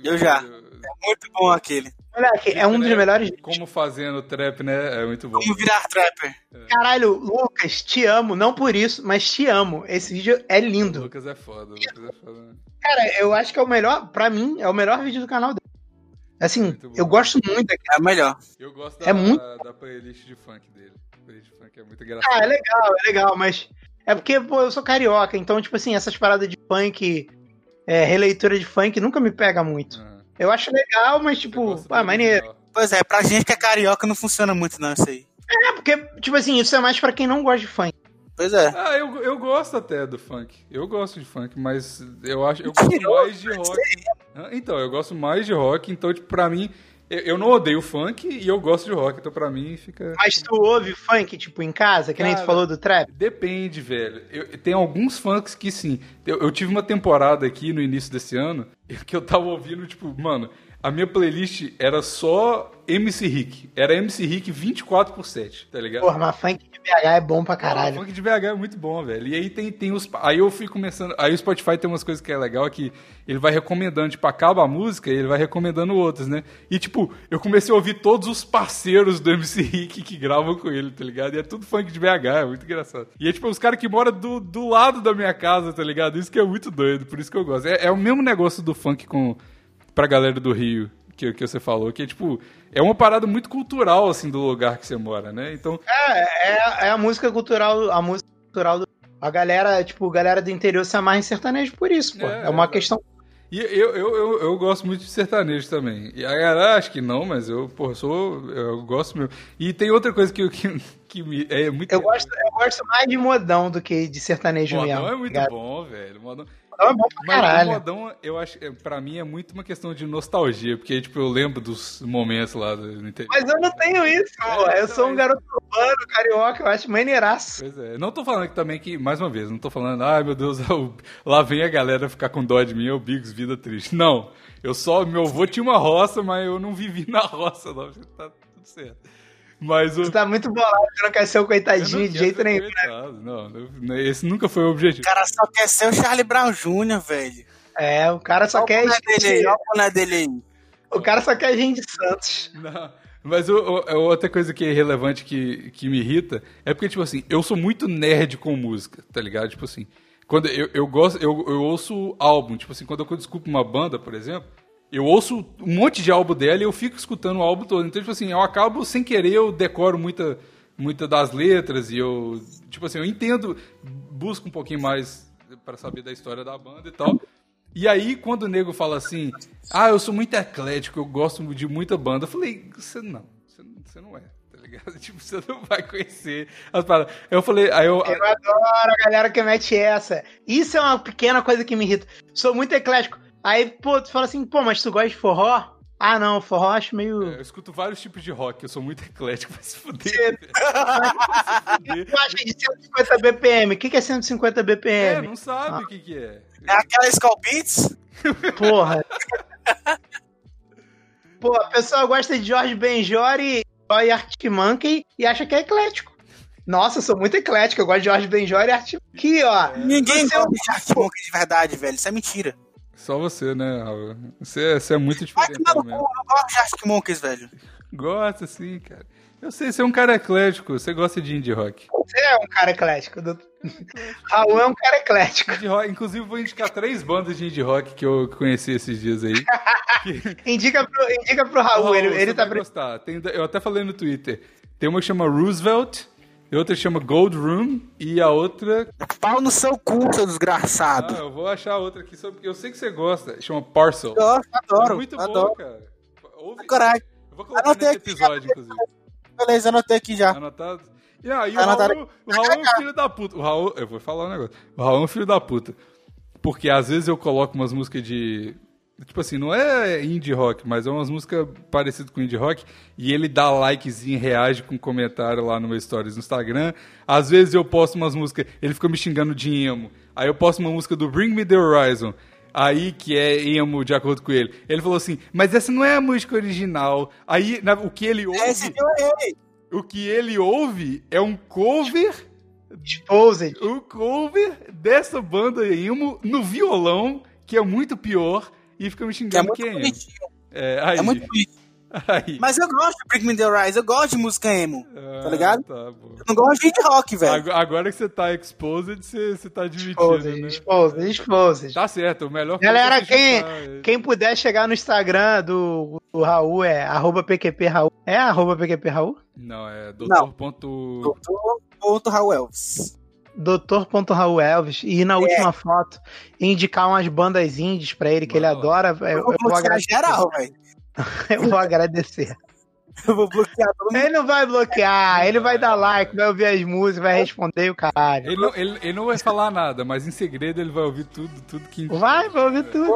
Eu já. Muito bom aquele. Moleque, é um dos melhores. Como fazendo trap, né? É muito bom. Como virar trapper. Caralho, Lucas, te amo. Não por isso, mas te amo. Esse vídeo é O lindo. Lucas é foda, o Lucas é foda. Cara, eu acho que é o melhor, pra mim, é o melhor vídeo do canal dele. Assim, eu gosto muito daquele. É melhor. Eu gosto É da, muito- da playlist de funk dele. A playlist de funk é muito engraçada. Ah, é legal, é legal, mas. É porque, pô, eu sou carioca, então, tipo assim, essas paradas de funk, é, releitura de funk, nunca me pega muito. Aham. Eu acho legal, mas, tipo, ah, maneiro. original. Pois é, pra gente que é carioca não funciona muito não isso aí. É, porque, tipo assim, isso é mais pra quem não gosta de funk. Pois é. Ah, eu, eu gosto até do funk. Eu gosto de funk, mas eu acho eu gosto mais de rock. Então, eu gosto mais de rock, então, tipo, pra mim, eu, não odeio funk e eu gosto de rock, então pra mim fica. Mas tu ouve funk, tipo, em casa, que nem tu Cara, falou do trap? Depende, velho. Eu- tem alguns funks que sim. Eu, eu tive uma temporada aqui no início desse ano que eu tava ouvindo, tipo, mano, a minha playlist era só MC Rick. Era MC Rick 24 por 7, tá ligado? Porra, mas funk de BH é bom pra caralho. funk de BH é muito bom, velho. E aí tem, tem os. Aí eu fui começando. Aí o Spotify tem umas coisas que é legal que ele vai recomendando, tipo, acaba a música e ele vai recomendando outras, né? E tipo, eu comecei a ouvir todos os parceiros do MC Rick que gravam com ele, tá ligado? E é tudo funk de BH, é muito engraçado. E é tipo, os caras que moram do, do lado da minha casa, tá ligado? Isso que é muito doido, por isso que eu gosto. É, é o mesmo negócio do funk com. pra galera do Rio. Que, que você falou, que é tipo, é uma parada muito cultural, assim, do lugar que você mora, né? Então, É, é, é a música cultural, a música cultural do. A galera, tipo, a galera do interior se amarra em sertanejo por isso, pô. É, É, uma é. questão. E eu, eu, eu, eu gosto muito de sertanejo também. E a galera acha que não, mas eu, porra, sou. Eu gosto mesmo. E tem outra coisa que, que, que me. É muito. Eu gosto, eu gosto mais de modão do que de sertanejo Modão mesmo. é muito ligado? bom, velho. Modão, Modão é bom pra mas o caralho. modão, eu acho, é, pra mim, é muito uma questão de nostalgia, porque, tipo, eu lembro dos momentos lá do interior. Mas eu não tenho isso, pô. É, Eu sou um garoto urbano, carioca, eu acho maneiraço. Pois é. Não tô falando que também que, mais uma vez, não tô falando, ai meu Deus, lá vem a galera ficar com dó de mim, é o Bigos, vida triste. Não. Eu só, meu avô tinha uma roça, mas eu não vivi na roça, não. Tá tudo certo. Mas o. Você tá muito bolado, você não quer ser o coitadinho de jeito nenhum. coitado, Não, não, esse nunca foi o objetivo. O cara só quer ser o Charlie Brown Jr., velho. É, o cara só quer. o dele aí, olha dele aí. O cara só quer gente de Santos. Não, mas o- o- a outra coisa que é relevante que, que me irrita é porque, tipo assim, eu sou muito nerd com música, tá ligado? Tipo assim, quando eu, eu gosto, eu, eu ouço álbum, tipo assim, quando eu desculpo uma banda, por exemplo, eu ouço um monte de álbum dela e eu fico escutando o álbum todo. Então, tipo assim, eu acabo sem querer, eu decoro muita, muita das letras e eu, tipo assim, eu entendo, busco um pouquinho mais para saber da história da banda e tal. E aí, quando o nego fala assim, ah, eu sou muito eclético, eu gosto de muita banda, eu falei, você não, você, não- é, tá? Tipo, você não vai conhecer as paradas. Eu falei, aí eu. Eu adoro a galera que mete essa. Isso é uma pequena coisa que me irrita. Sou muito eclético. Aí, pô, tu fala assim, pô, mas tu gosta de forró? Ah, não, forró eu acho meio. Eu escuto vários tipos de rock, eu sou muito eclético, vai se fuder. Você- velho. Vai se fuder. Tu acha de 150 BPM? O que que é 150 É, BPM? não sabe o que, que é. É aquela Skull Beats? Porra. Pô, a pessoa gosta de Jorge Benjor e Arctic Monkey e acha que é eclético. Nossa, eu sou muito eclético, eu gosto de Jorge Benjor e Arctic Aqui, ó. Ninguém é um- gosta de Arctic Monkey de verdade, velho. Isso é mentira. Só você, né, Raul? Você, você é muito diferente. tomar no cu, mesmo. eu gosto de Arctic Monkeys, velho. Gosta, sim, cara. Eu sei, você é um cara eclético, você gosta de indie rock. Você é um cara eclético. do- Raul é um cara eclético. Rock. Inclusive, vou indicar três bandas de indie rock que eu conheci esses dias aí. Indica pro, indica pro Raul, ele, você ele tá vai gostar. Tem- eu até falei no Twitter. Tem uma que chama Roosevelt, outra chama Gold Room, e a outra. Pau no seu cu, seu desgraçado. Ah, eu vou achar a outra aqui, só porque eu sei que você gosta. Chama Parcel. Gosto, adoro. É muito adoro. bom, cara. Ouve. Coragem. Eu vou colocar Anotei nesse aqui, episódio, inclusive. Beleza, anotei aqui já. Anotado. E aí, o. Raul, o Raul é um filho da puta. O Raul, eu vou falar um negócio. O Raul é um filho da puta. Porque às vezes eu coloco umas músicas de. Tipo assim, não é indie rock, mas é umas músicas parecidas com indie rock. E ele dá likezinho, reage com comentário lá no meu stories no Instagram. Às vezes eu posto umas músicas, ele fica me xingando de emo. Aí eu posto uma música do Bring Me the Horizon. Aí que é emo de acordo com ele. Ele falou assim, mas essa não é a música original. Aí na- o que ele ouve. Esse eu errei. O que ele ouve é um cover, Exposed. um cover dessa banda emo no violão, que é muito pior, e fica me Que é xingando muito quem é. bonitinho. É, aí, É muito bonito. Aí. Mas eu gosto de Bring Me The Rise, eu gosto de música emo. Ah, tá ligado? Tá. Eu não gosto de rock, velho. Agora, que você tá exposed, você, você tá admitindo, Exposed, né? exposed, exposed. Tá certo, o melhor Galera, coisa é quem, chutar, quem puder chegar no Instagram do, do Raul é arroba PQP Raul. É arroba PQP Raul? Não, é Não. doutor ponto... Doutor Ponto Raul. Doutor.Raul Elvis. E na última foto, indicar umas bandas indies pra ele, que ele Vai lá. adora. Eu, Eu eu vou vou bloquear agradecer. geral. Eu vou agradecer. Eu vou bloquear todo mundo. Ele não vai bloquear, ele vai dar like, vai ouvir as músicas, vai responder o caralho. Ele não, ele, ele não vai falar nada, mas em segredo ele vai ouvir tudo, tudo que... Vai, vai ouvir tudo.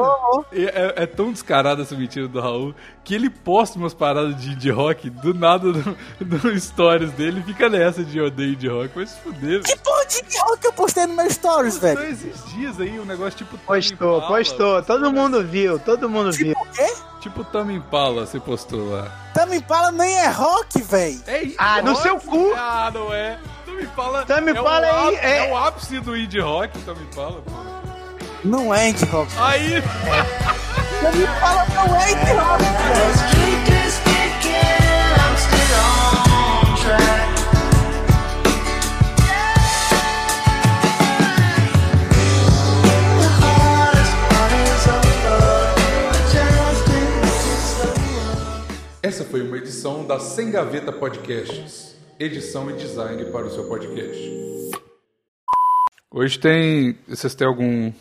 E É, é tão descarada essa mentira do Raul que ele posta umas paradas de indie rock do nada no, no stories dele e fica nessa de odeio indie rock. Vai se fuder, Que porra de indie rock eu postei no meu stories, Postou velho? esses dias aí um negócio tipo Postou, postou. Todo mundo viu, todo mundo viu. Tipo o quê? Tipo Tame Impala, você postou lá. Tame Impala nem é rock, velho. É Ah, no rock? seu cu! Ah, não é. Tame Impala, Tame é, Impala o é- ápice, é- é o ápice do indie rock, Tame Impala, pô. Não é indie rock. Aí, Tame Impala não é indie rock, velho. Essa da Sem Gaveta Podcasts. Edição e design para o seu podcast. Hoje tem. Vocês têm algum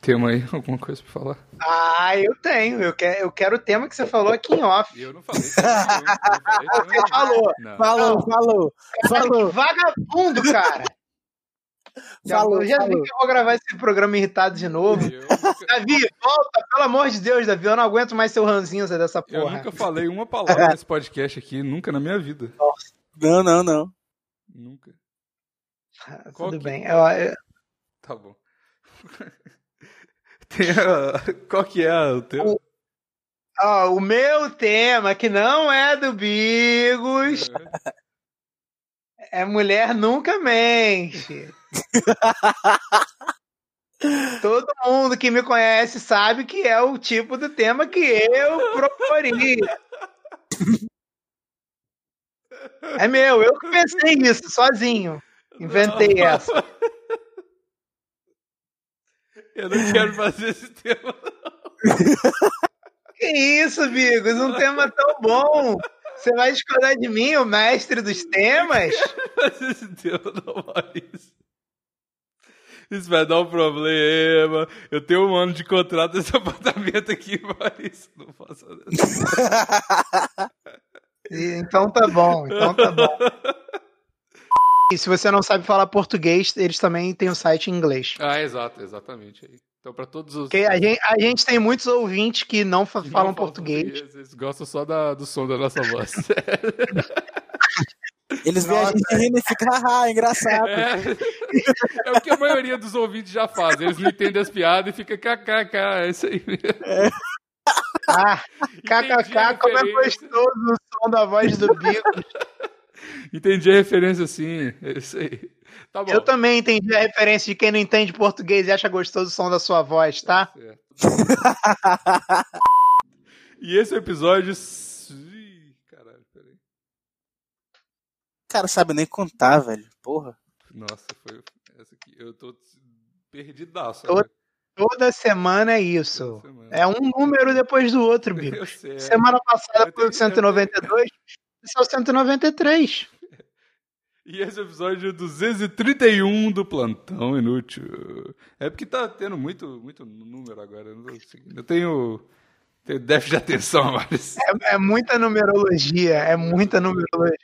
tema aí? Alguma coisa pra falar? Ah, eu tenho. Eu quero, eu quero o tema que você falou aqui em off. Eu não falei Você falou. Não. Falou, falou, falou. Vagabundo, cara. Já, Falou, eu já vi que eu vou gravar esse programa irritado de novo. Eu Davi, volta, pelo amor de Deus, Davi. Eu não aguento mais seu ranzinza dessa eu porra. nunca falei uma palavra nesse podcast aqui, nunca na minha vida. Não, não, não. Nunca. Ah, Qual Tudo que- bem. Eu- eu- Tá bom. A- Qual que é o teu? O- ó, o meu tema, que não é do Bigos, é mulher nunca mente. Todo mundo que me conhece sabe que é o tipo do tema que eu proporia. É meu, eu que pensei nisso, sozinho. Inventei essa. Eu não quero fazer esse tema. Que isso, Bigos? Um tema tão bom. Você vai discordar de mim, o mestre dos temas? fazer esse tema, não, Maurício. Isso vai dar um problema. Eu tenho um ano de contrato nesse apartamento aqui, Maurício. Não faça isso. Então tá bom, então tá bom. E se você não sabe falar português, eles também têm o site em inglês. Ah, exato, exatamente. Então, pra todos os. A gente, a gente tem muitos ouvintes que não que não falam português. Eles gostam só da- do som da nossa voz. Eles veem a gente rindo e ficam, haha, engraçado. É, é o que a maioria dos ouvintes já faz. Eles não entendem as piadas e fica kkk. É isso aí mesmo. Ah, Entendi a kkk, como é gostoso o som da voz do Bico. Entendi a referência, sim. É isso aí. Tá bom. Eu também entendi a referência de quem não entende português e acha gostoso o som da sua voz, tá? Certo. e esse episódio. Cara, sabe nem contar, velho. Porra. Nossa, foi. Essa aqui. Eu tô perdidaço. Tô- agora. Toda semana é isso. Toda semana. É um número depois do outro, Bico. Sei. Semana passada foi o tenho- 192, esse é o 193. E esse episódio 231 do Plantão Inútil. É porque tá tendo muito, muito número agora. Eu, tenho, tenho déficit de atenção, mas. É, é muita numerologia, é muita numerologia.